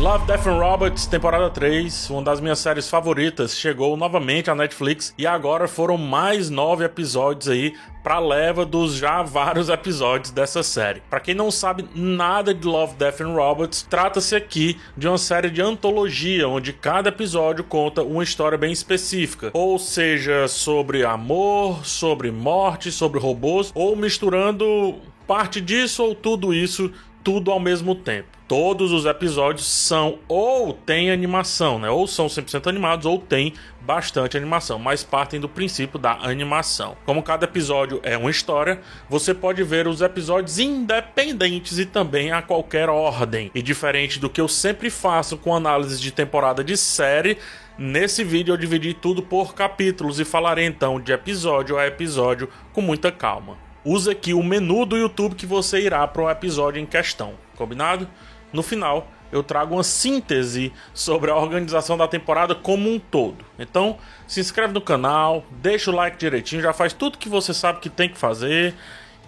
Love, Death and Robots, temporada 3, uma das minhas séries favoritas, chegou novamente à Netflix e agora foram mais nove episódios aí para leva dos já vários episódios dessa série. Para quem não sabe nada de Love, Death and Robots, trata-se aqui de uma série de antologia onde cada episódio conta uma história bem específica, ou seja, sobre amor, sobre morte, sobre robôs, ou misturando parte disso ou tudo isso tudo ao mesmo tempo. Todos os episódios são ou tem animação, né? Ou são 100% animados ou tem bastante animação, mas partem do princípio da animação. Como cada episódio é uma história, você pode ver os episódios independentes e também a qualquer ordem. E diferente do que eu sempre faço com análise de temporada de série, Nesse vídeo eu dividi tudo por capítulos e falarei então de episódio a episódio com muita calma use aqui o menu do YouTube que você irá para o episódio em questão, combinado? No final, eu trago uma síntese sobre a organização da temporada como um todo. Então, se inscreve no canal, deixa o like direitinho, já faz tudo que você sabe que tem que fazer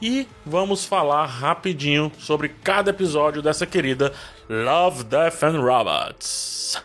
e vamos falar rapidinho sobre cada episódio dessa querida Love, Death and Robots.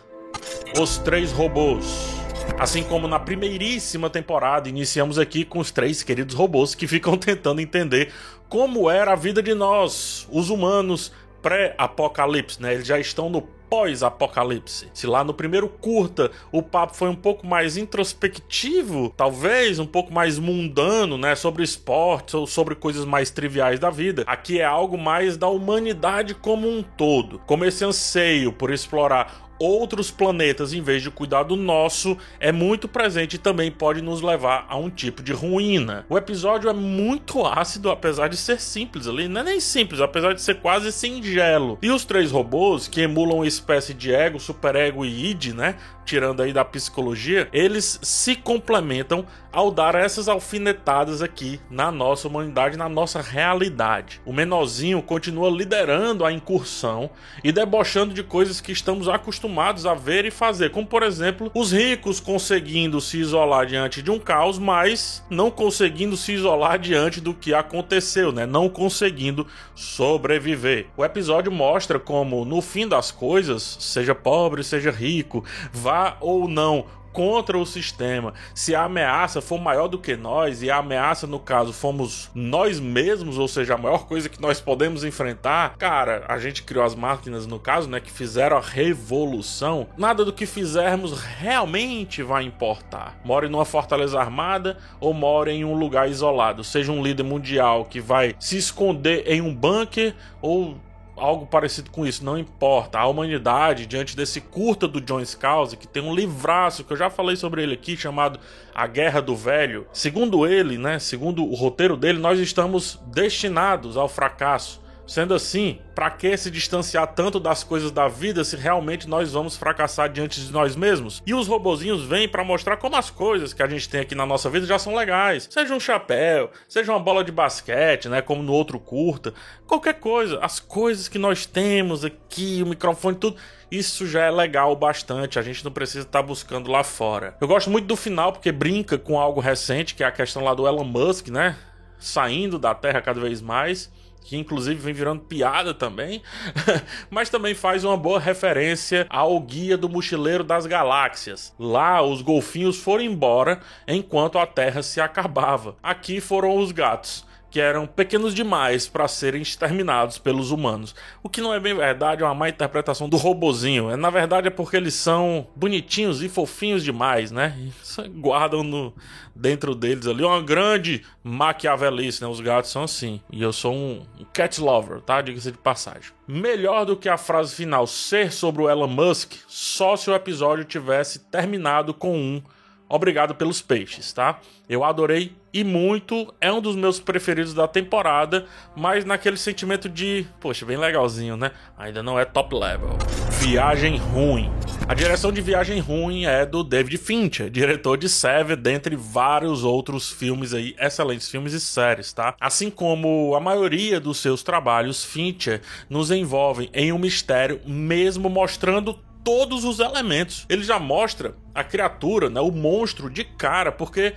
Os três robôs. Assim como na primeiríssima temporada, iniciamos aqui com os três queridos robôs que ficam tentando entender como era a vida de nós, os humanos, pré-apocalipse, né? Eles já estão no pós-apocalipse. Se lá no primeiro curta o papo foi um pouco mais introspectivo, talvez um pouco mais mundano, né, sobre esportes ou sobre coisas mais triviais da vida, aqui é algo mais da humanidade como um todo. Como esse anseio por explorar outros planetas em vez de cuidar do nosso é muito presente e também pode nos levar a um tipo de ruína. O episódio é muito ácido, apesar de ser simples ali, não é nem simples, apesar de ser quase singelo. E os três robôs, que emulam uma espécie de ego, superego e id, né? tirando aí da psicologia, eles se complementam ao dar essas alfinetadas aqui na nossa humanidade, na nossa realidade. O menorzinho continua liderando a incursão e debochando de coisas que estamos acostumados a ver e fazer, como por exemplo, os ricos conseguindo se isolar diante de um caos, mas não conseguindo se isolar diante do que aconteceu, né? Não conseguindo sobreviver. O episódio mostra como no fim das coisas, seja pobre, seja rico, vai ou não contra o sistema, se a ameaça for maior do que nós e a ameaça no caso fomos nós mesmos, ou seja, a maior coisa que nós podemos enfrentar, cara, a gente criou as máquinas no caso, né, que fizeram a revolução. Nada do que fizermos realmente vai importar. More numa fortaleza armada ou more em um lugar isolado, seja um líder mundial que vai se esconder em um bunker ou algo parecido com isso, não importa. A humanidade, diante desse curta do John Scalzi, que tem um livraço que eu já falei sobre ele aqui, chamado A Guerra do Velho. Segundo ele, né, segundo o roteiro dele, nós estamos destinados ao fracasso. Sendo assim, para que se distanciar tanto das coisas da vida se realmente nós vamos fracassar diante de nós mesmos? E os robozinhos vêm para mostrar como as coisas que a gente tem aqui na nossa vida já são legais. Seja um chapéu, seja uma bola de basquete, né, como no outro curta, qualquer coisa, as coisas que nós temos aqui, o microfone tudo, isso já é legal bastante, a gente não precisa estar tá buscando lá fora. Eu gosto muito do final porque brinca com algo recente, que é a questão lá do Elon Musk, né? Saindo da Terra cada vez mais que inclusive vem virando piada também, mas também faz uma boa referência ao Guia do Mochileiro das Galáxias. Lá, os golfinhos foram embora enquanto a Terra se acabava. Aqui foram os gatos que eram pequenos demais para serem exterminados pelos humanos. O que não é bem verdade, é uma má interpretação do robozinho. É, na verdade é porque eles são bonitinhos e fofinhos demais, né? E guardam no, dentro deles ali uma grande maquiavelice, né? Os gatos são assim. E eu sou um cat lover, tá? Diga-se de passagem. Melhor do que a frase final ser sobre o Elon Musk, só se o episódio tivesse terminado com um Obrigado pelos peixes, tá? Eu adorei e muito. É um dos meus preferidos da temporada, mas naquele sentimento de, poxa, bem legalzinho, né? Ainda não é top level. Viagem ruim. A direção de Viagem Ruim é do David Fincher, diretor de Seven, dentre vários outros filmes aí, excelentes filmes e séries, tá? Assim como a maioria dos seus trabalhos, Fincher nos envolve em um mistério, mesmo mostrando todos os elementos. Ele já mostra a criatura, né, o monstro de cara, porque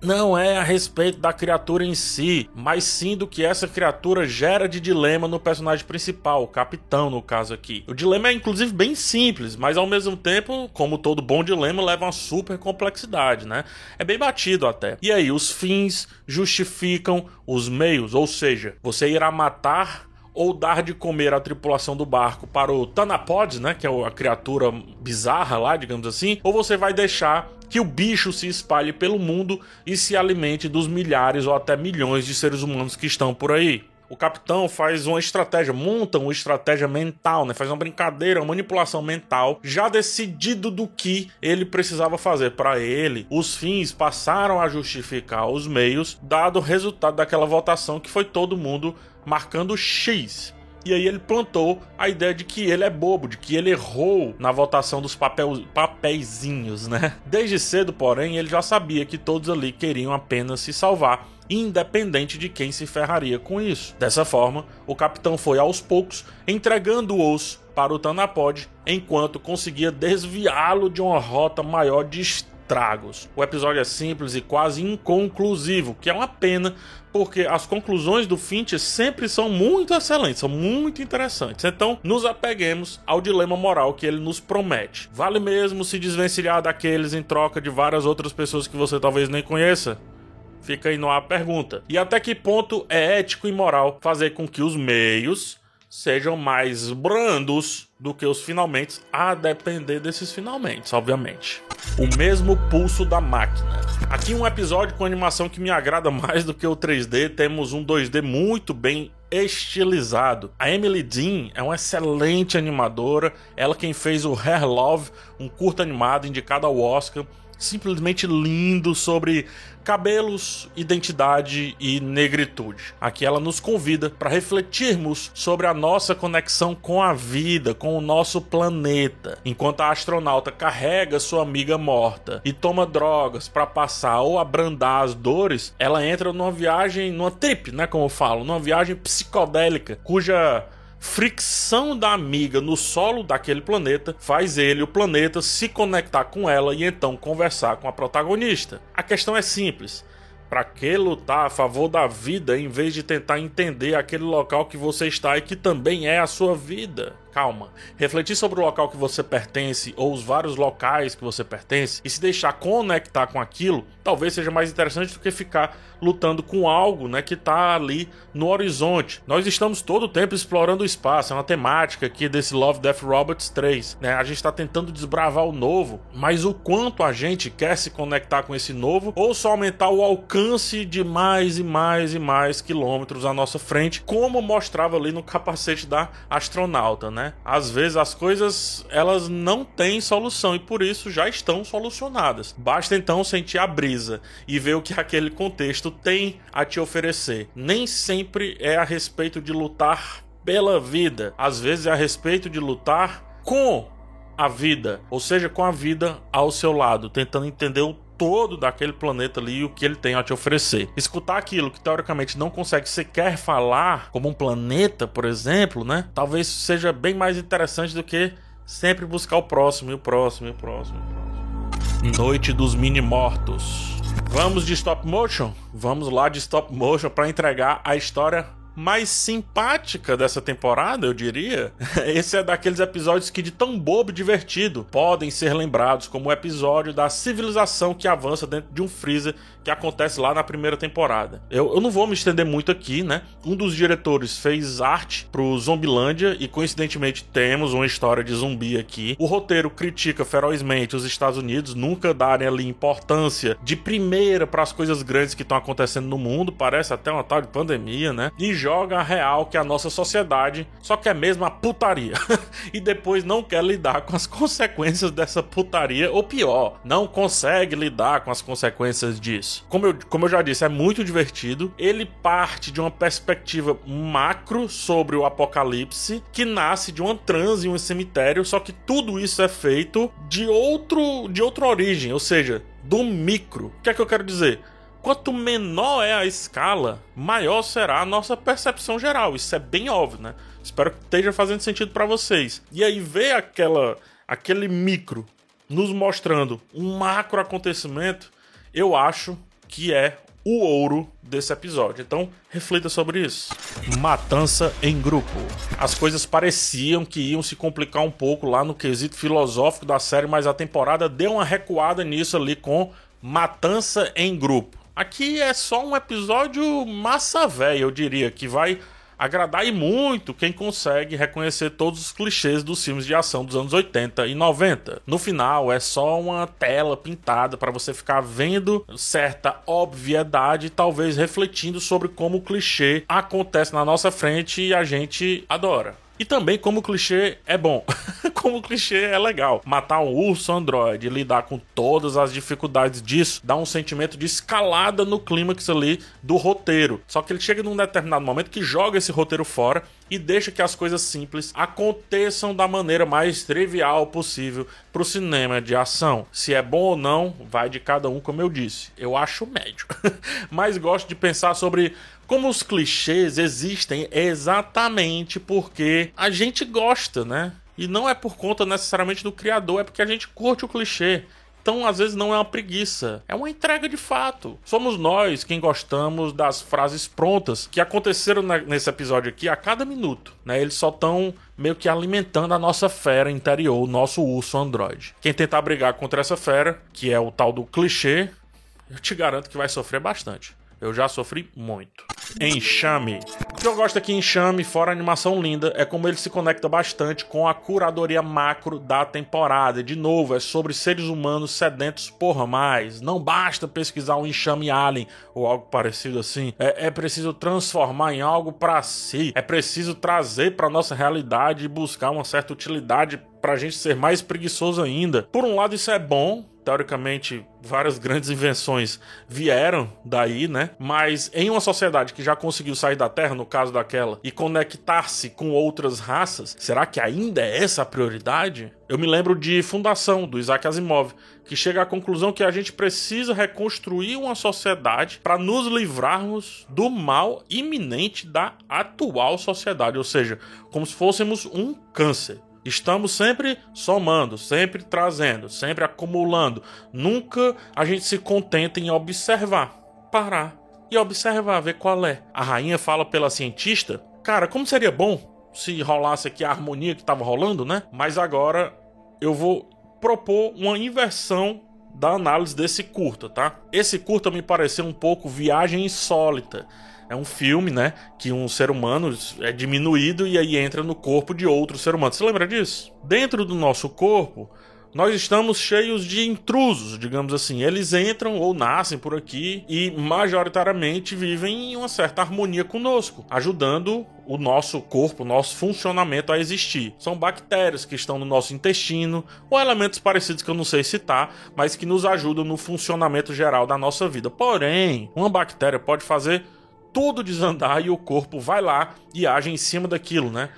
não é a respeito da criatura em si, mas sim do que essa criatura gera de dilema no personagem principal, o capitão, no caso aqui. O dilema é inclusive bem simples, mas ao mesmo tempo, como todo bom dilema, leva uma super complexidade, né? É bem batido até. E aí, os fins justificam os meios, ou seja, você irá matar ou dar de comer à tripulação do barco para o Tanapod, né, que é a criatura bizarra lá, digamos assim, ou você vai deixar que o bicho se espalhe pelo mundo e se alimente dos milhares ou até milhões de seres humanos que estão por aí. O capitão faz uma estratégia, monta uma estratégia mental, né? Faz uma brincadeira, uma manipulação mental, já decidido do que ele precisava fazer. Para ele, os fins passaram a justificar os meios, dado o resultado daquela votação que foi todo mundo marcando X. E aí ele plantou a ideia de que ele é bobo, de que ele errou na votação dos papel, papeizinhos, né? Desde cedo, porém, ele já sabia que todos ali queriam apenas se salvar, independente de quem se ferraria com isso. Dessa forma, o capitão foi aos poucos entregando-os para o Tanapod, enquanto conseguia desviá-lo de uma rota maior de estragos. O episódio é simples e quase inconclusivo, que é uma pena, porque as conclusões do Finch sempre são muito excelentes, são muito interessantes. Então, nos apeguemos ao dilema moral que ele nos promete. Vale mesmo se desvencilhar daqueles em troca de várias outras pessoas que você talvez nem conheça? Fica aí no ar a pergunta. E até que ponto é ético e moral fazer com que os meios sejam mais brandos do que os finalmente, a depender desses finalmente, obviamente. O mesmo pulso da máquina. Aqui um episódio com animação que me agrada mais do que o 3D, temos um 2D muito bem estilizado. A Emily Dean é uma excelente animadora, ela quem fez o Hair Love, um curto animado indicado ao Oscar simplesmente lindo sobre cabelos, identidade e negritude. Aqui ela nos convida para refletirmos sobre a nossa conexão com a vida, com o nosso planeta. Enquanto a astronauta carrega sua amiga morta e toma drogas para passar ou abrandar as dores, ela entra numa viagem, numa trip, né, como eu falo, numa viagem psicodélica, cuja fricção da amiga no solo daquele planeta faz ele, o planeta, se conectar com ela e então conversar com a protagonista. A questão é simples. Para que lutar a favor da vida em vez de tentar entender aquele local que você está e que também é a sua vida? Calma. Refletir sobre o local que você pertence ou os vários locais que você pertence e se deixar conectar com aquilo, talvez seja mais interessante do que ficar lutando com algo, né, que está ali no horizonte. Nós estamos todo o tempo explorando o espaço, é uma temática aqui desse Love Death Robots 3, né? A gente está tentando desbravar o novo, mas o quanto a gente quer se conectar com esse novo ou só aumentar o alcance de mais e mais e mais quilômetros à nossa frente, como mostrava ali no capacete da astronauta, né? Às vezes as coisas elas não têm solução e por isso já estão solucionadas. Basta então sentir a brisa e ver o que aquele contexto tem a te oferecer. Nem sempre é a respeito de lutar pela vida, às vezes é a respeito de lutar com a vida, ou seja, com a vida ao seu lado, tentando entender o todo daquele planeta ali o que ele tem a te oferecer. Escutar aquilo que teoricamente não consegue sequer falar, como um planeta, por exemplo, né? Talvez seja bem mais interessante do que sempre buscar o próximo, e o próximo, e o próximo, e o próximo. Noite dos Mini Mortos. Vamos de stop motion? Vamos lá de stop motion para entregar a história mais simpática dessa temporada, eu diria. Esse é daqueles episódios que, de tão bobo e divertido, podem ser lembrados como o episódio da civilização que avança dentro de um freezer que acontece lá na primeira temporada. Eu, eu não vou me estender muito aqui, né? Um dos diretores fez arte pro Zombilândia e coincidentemente temos uma história de zumbi aqui. O roteiro critica ferozmente os Estados Unidos nunca darem ali importância de primeira para as coisas grandes que estão acontecendo no mundo, parece até uma tal de pandemia, né? E joga a real que a nossa sociedade só quer mesmo a putaria e depois não quer lidar com as consequências dessa putaria, ou pior, não consegue lidar com as consequências disso. Como eu, como eu já disse, é muito divertido. Ele parte de uma perspectiva macro sobre o apocalipse, que nasce de uma transe em um cemitério, só que tudo isso é feito de outro de outra origem, ou seja, do micro. O que é que eu quero dizer? Quanto menor é a escala, maior será a nossa percepção geral. Isso é bem óbvio, né? Espero que esteja fazendo sentido para vocês. E aí ver aquela aquele micro nos mostrando um macro acontecimento eu acho que é o ouro desse episódio. Então, reflita sobre isso. Matança em grupo. As coisas pareciam que iam se complicar um pouco lá no quesito filosófico da série, mas a temporada deu uma recuada nisso ali com Matança em grupo. Aqui é só um episódio massa velha, eu diria, que vai agradar e muito quem consegue reconhecer todos os clichês dos filmes de ação dos anos 80 e 90. No final é só uma tela pintada para você ficar vendo certa obviedade talvez refletindo sobre como o clichê acontece na nossa frente e a gente adora. E também como o clichê é bom. como clichê é legal. Matar um urso androide, lidar com todas as dificuldades disso, dá um sentimento de escalada no clímax ali do roteiro. Só que ele chega num determinado momento que joga esse roteiro fora e deixa que as coisas simples aconteçam da maneira mais trivial possível pro cinema de ação. Se é bom ou não, vai de cada um, como eu disse. Eu acho médio. Mas gosto de pensar sobre como os clichês existem exatamente porque a gente gosta, né? E não é por conta necessariamente do criador, é porque a gente curte o clichê. Então, às vezes, não é uma preguiça, é uma entrega de fato. Somos nós quem gostamos das frases prontas que aconteceram nesse episódio aqui a cada minuto. Né? Eles só estão meio que alimentando a nossa fera interior, o nosso urso androide. Quem tentar brigar contra essa fera, que é o tal do clichê, eu te garanto que vai sofrer bastante. Eu já sofri muito. Enxame. O que eu gosto aqui em Enxame, fora a animação linda, é como ele se conecta bastante com a curadoria macro da temporada. De novo, é sobre seres humanos sedentos por mais. Não basta pesquisar um enxame alien ou algo parecido assim. É, é preciso transformar em algo para si. É preciso trazer para nossa realidade e buscar uma certa utilidade para a gente ser mais preguiçoso ainda. Por um lado, isso é bom, teoricamente, várias grandes invenções vieram daí, né? Mas em uma sociedade que já conseguiu sair da Terra, no caso daquela, e conectar-se com outras raças, será que ainda é essa a prioridade? Eu me lembro de Fundação, do Isaac Asimov, que chega à conclusão que a gente precisa reconstruir uma sociedade para nos livrarmos do mal iminente da atual sociedade, ou seja, como se fôssemos um câncer. Estamos sempre somando, sempre trazendo, sempre acumulando. Nunca a gente se contenta em observar, parar e observar, ver qual é. A rainha fala pela cientista: Cara, como seria bom se rolasse aqui a harmonia que estava rolando, né? Mas agora eu vou propor uma inversão da análise desse curta, tá? Esse curta me pareceu um pouco viagem insólita é um filme, né? Que um ser humano é diminuído e aí entra no corpo de outro ser humano. Você lembra disso? Dentro do nosso corpo, nós estamos cheios de intrusos, digamos assim. Eles entram ou nascem por aqui e majoritariamente vivem em uma certa harmonia conosco, ajudando o nosso corpo, o nosso funcionamento a existir. São bactérias que estão no nosso intestino ou elementos parecidos que eu não sei citar, mas que nos ajudam no funcionamento geral da nossa vida. Porém, uma bactéria pode fazer tudo desandar e o corpo vai lá e age em cima daquilo, né?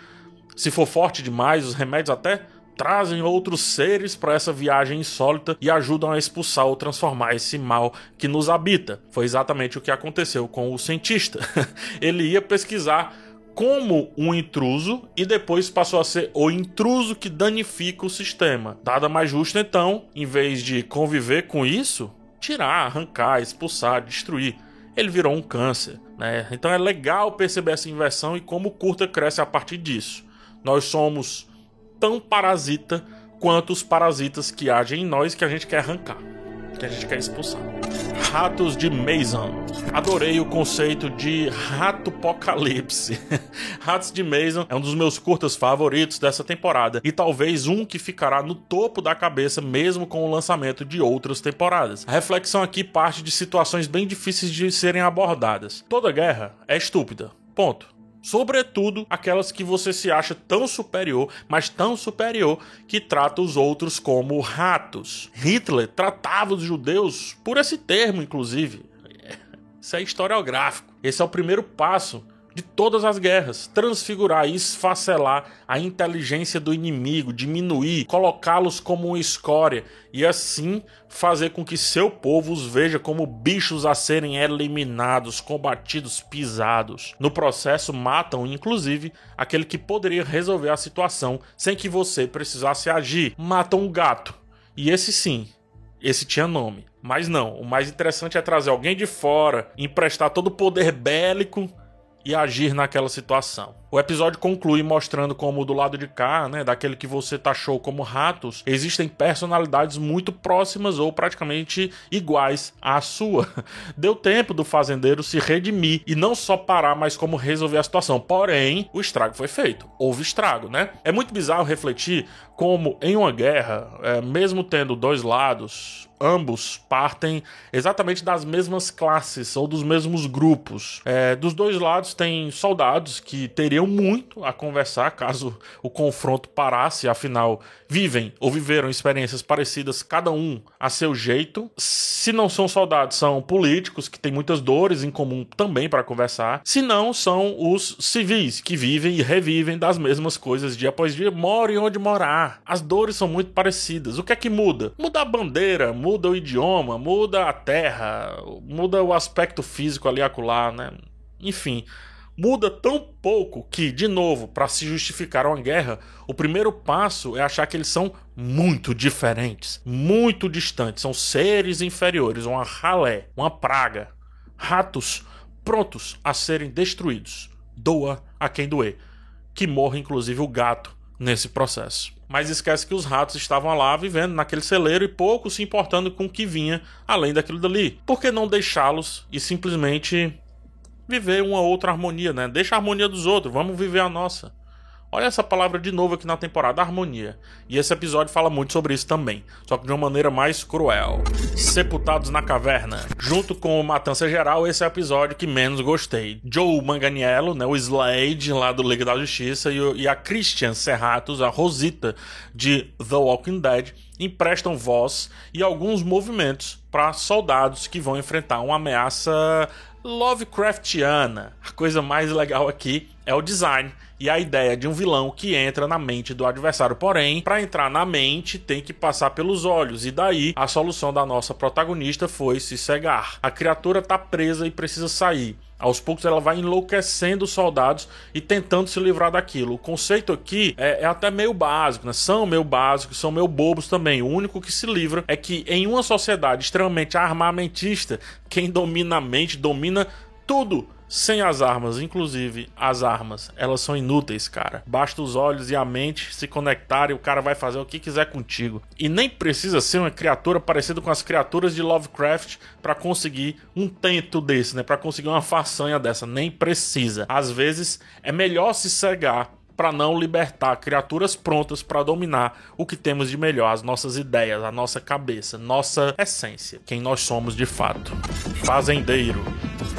Se for forte demais, os remédios até trazem outros seres para essa viagem insólita e ajudam a expulsar ou transformar esse mal que nos habita. Foi exatamente o que aconteceu com o cientista. Ele ia pesquisar como um intruso e depois passou a ser o intruso que danifica o sistema. Nada mais justo então, em vez de conviver com isso, tirar, arrancar, expulsar, destruir ele virou um câncer. Né? Então é legal perceber essa inversão e como o curta cresce a partir disso. Nós somos tão parasita quanto os parasitas que agem em nós que a gente quer arrancar, que a gente quer expulsar. Ratos de Mason. Adorei o conceito de rato apocalipse. Ratos de Mason é um dos meus curtas favoritos dessa temporada e talvez um que ficará no topo da cabeça mesmo com o lançamento de outras temporadas. A reflexão aqui parte de situações bem difíceis de serem abordadas. Toda guerra é estúpida. Ponto. Sobretudo aquelas que você se acha tão superior, mas tão superior, que trata os outros como ratos. Hitler tratava os judeus por esse termo, inclusive. Isso é historiográfico. Esse é o primeiro passo de todas as guerras, transfigurar e esfacelar a inteligência do inimigo, diminuir, colocá-los como uma escória e assim fazer com que seu povo os veja como bichos a serem eliminados, combatidos, pisados. No processo, matam inclusive aquele que poderia resolver a situação sem que você precisasse agir. Matam um gato. E esse sim esse tinha nome. Mas não, o mais interessante é trazer alguém de fora, emprestar todo o poder bélico e agir naquela situação. O episódio conclui mostrando como do lado de cá, né, daquele que você taxou como ratos, existem personalidades muito próximas ou praticamente iguais à sua. Deu tempo do fazendeiro se redimir e não só parar, mas como resolver a situação. Porém, o estrago foi feito. Houve estrago, né? É muito bizarro refletir como em uma guerra, é, mesmo tendo dois lados, ambos partem exatamente das mesmas classes ou dos mesmos grupos. É, dos dois lados tem soldados que teriam muito a conversar caso o confronto parasse, afinal vivem ou viveram experiências parecidas, cada um a seu jeito. Se não são soldados, são políticos que têm muitas dores em comum também para conversar. Se não, são os civis que vivem e revivem das mesmas coisas dia após dia, moram onde morar. As dores são muito parecidas. O que é que muda? Muda a bandeira, muda o idioma, muda a terra, muda o aspecto físico ali acolá, né? Enfim, muda tão pouco que, de novo, para se justificar uma guerra, o primeiro passo é achar que eles são muito diferentes, muito distantes, são seres inferiores, uma ralé, uma praga, ratos prontos a serem destruídos. Doa a quem doer. Que morra inclusive o gato nesse processo mas esquece que os ratos estavam lá vivendo naquele celeiro e pouco se importando com o que vinha além daquilo dali. Por que não deixá-los e simplesmente viver uma outra harmonia, né? Deixa a harmonia dos outros, vamos viver a nossa. Olha essa palavra de novo aqui na temporada, harmonia. E esse episódio fala muito sobre isso também, só que de uma maneira mais cruel. Sepultados na caverna. Junto com Matança Geral, esse é o episódio que menos gostei. Joe Manganiello, né, o Slade lá do Liga da Justiça, e, e a Christian Serratos, a Rosita de The Walking Dead, emprestam voz e alguns movimentos para soldados que vão enfrentar uma ameaça Lovecraftiana. A coisa mais legal aqui é o design e a ideia de um vilão que entra na mente do adversário. Porém, para entrar na mente, tem que passar pelos olhos, e daí a solução da nossa protagonista foi se cegar. A criatura tá presa e precisa sair. Aos poucos ela vai enlouquecendo os soldados e tentando se livrar daquilo. O conceito aqui é, é, até meio básico, né? São meio básicos, são meio bobos também. O único que se livra é que em uma sociedade extremamente armamentista, quem domina a mente domina tudo sem as armas, inclusive as armas, elas são inúteis, cara. Basta os olhos e a mente se conectarem, o cara vai fazer o que quiser contigo. E nem precisa ser uma criatura parecida com as criaturas de Lovecraft para conseguir um tento desse, né? Para conseguir uma façanha dessa, nem precisa. Às vezes é melhor se cegar para não libertar criaturas prontas para dominar o que temos de melhor, as nossas ideias, a nossa cabeça, nossa essência, quem nós somos de fato. Fazendeiro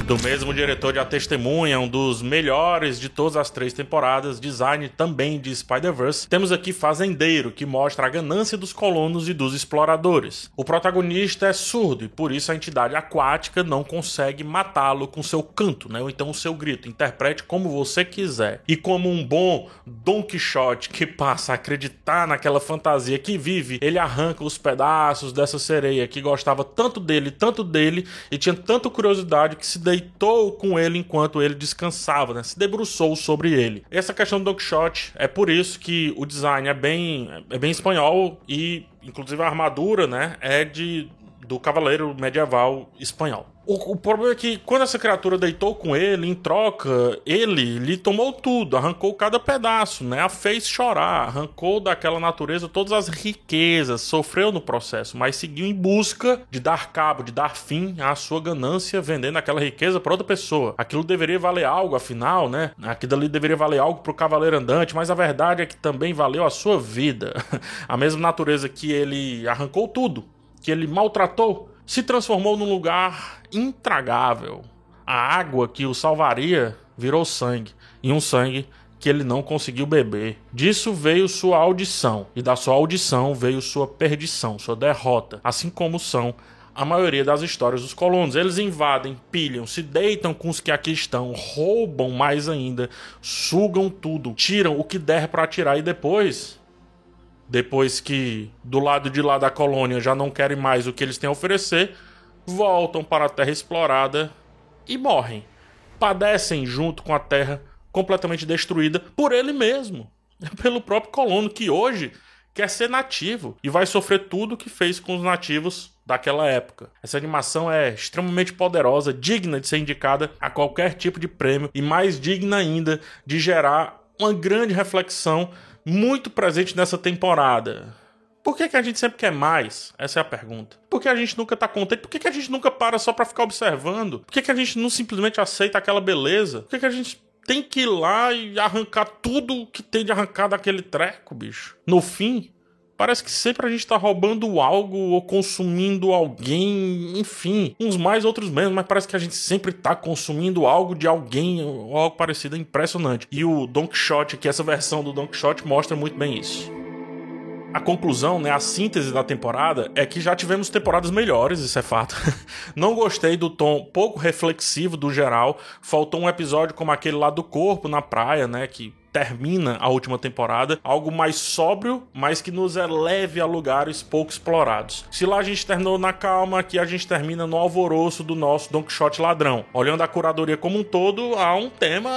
do mesmo diretor de A Testemunha, um dos melhores de todas as três temporadas, design também de Spider-Verse, temos aqui Fazendeiro, que mostra a ganância dos colonos e dos exploradores. O protagonista é surdo e por isso a entidade aquática não consegue matá-lo com seu canto, né? ou então o seu grito. Interprete como você quiser. E como um bom Don Quixote que passa a acreditar naquela fantasia que vive, ele arranca os pedaços dessa sereia que gostava tanto dele, tanto dele, e tinha tanta curiosidade que se deitou deitou com ele enquanto ele descansava, né? se debruçou sobre ele. Essa questão do Don Quixote é por isso que o design é bem, é bem espanhol e, inclusive, a armadura né, é de, do cavaleiro medieval espanhol. O, o, problema é que quando essa criatura deitou com ele, em troca, ele lhe tomou tudo, arrancou cada pedaço, né? A fez chorar, arrancou daquela natureza todas as riquezas, sofreu no processo, mas seguiu em busca de dar cabo, de dar fim à sua ganância, vendendo aquela riqueza para outra pessoa. Aquilo deveria valer algo, afinal, né? Aquilo ali deveria valer algo para o cavaleiro andante, mas a verdade é que também valeu a sua vida. a mesma natureza que ele arrancou tudo, que ele maltratou se transformou num lugar intragável. A água que o salvaria virou sangue, e um sangue que ele não conseguiu beber. Disso veio sua audição, e da sua audição veio sua perdição, sua derrota, assim como são a maioria das histórias dos colonos. Eles invadem, pilham, se deitam com os que aqui estão, roubam mais ainda, sugam tudo, tiram o que der para tirar e depois depois que do lado de lá da colônia já não querem mais o que eles têm a oferecer, voltam para a terra explorada e morrem. Padecem junto com a terra completamente destruída por ele mesmo, pelo próprio colono, que hoje quer ser nativo e vai sofrer tudo o que fez com os nativos daquela época. Essa animação é extremamente poderosa, digna de ser indicada a qualquer tipo de prêmio e mais digna ainda de gerar uma grande reflexão muito presente nessa temporada. Por que, que a gente sempre quer mais? Essa é a pergunta. Por que a gente nunca tá contente? Por que, que a gente nunca para só pra ficar observando? Por que, que a gente não simplesmente aceita aquela beleza? Por que, que a gente tem que ir lá e arrancar tudo que tem de arrancar daquele treco, bicho? No fim, Parece que sempre a gente tá roubando algo ou consumindo alguém, enfim, uns mais, outros menos, mas parece que a gente sempre tá consumindo algo de alguém ou algo parecido, é impressionante. E o Don Quixote, que essa versão do Don Quixote mostra muito bem isso. A conclusão, né, a síntese da temporada é que já tivemos temporadas melhores, isso é fato. Não gostei do tom pouco reflexivo do geral. Faltou um episódio como aquele lá do corpo na praia, né, que termina a última temporada, algo mais sóbrio, mas que nos eleve a lugares pouco explorados. Se lá a gente terminou na calma, aqui a gente termina no alvoroço do nosso Don Quixote ladrão. Olhando a curadoria como um todo, há um tema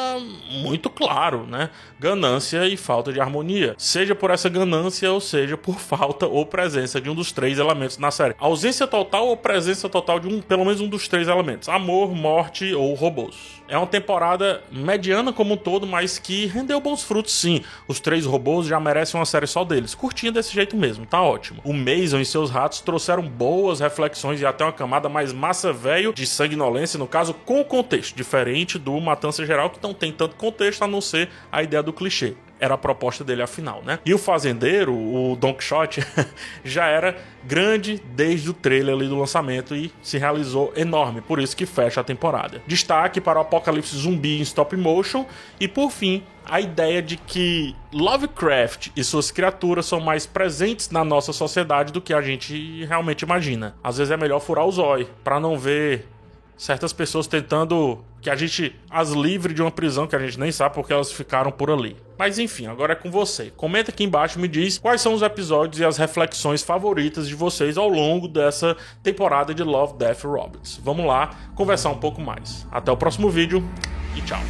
muito claro, né? Ganância e falta de harmonia. Seja por essa ganância, ou seja por falta ou presença de um dos três elementos na série. Ausência total ou presença total de um, pelo menos um dos três elementos: amor, morte ou robôs. É uma temporada mediana como um todo, mas que rendeu bons frutos sim. Os três robôs já merecem uma série só deles. Curtinha desse jeito mesmo, tá ótimo. O Mason e seus ratos trouxeram boas reflexões e até uma camada mais massa velho de sanguinolência, no caso, com contexto, diferente do Matança Geral, que não tem tanto contexto a não ser a ideia do clichê era a proposta dele afinal, né? E o fazendeiro, o Don Quixote, já era grande desde o trailer ali do lançamento e se realizou enorme, por isso que fecha a temporada. Destaque para o apocalipse zumbi em stop motion e por fim, a ideia de que Lovecraft e suas criaturas são mais presentes na nossa sociedade do que a gente realmente imagina. Às vezes é melhor furar o zóio para não ver certas pessoas tentando que a gente as livre de uma prisão que a gente nem sabe porque elas ficaram por ali. Mas enfim, agora é com você. Comenta aqui embaixo me diz quais são os episódios e as reflexões favoritas de vocês ao longo dessa temporada de Love, Death Robots. Vamos lá conversar um pouco mais. Até o próximo vídeo e tchau.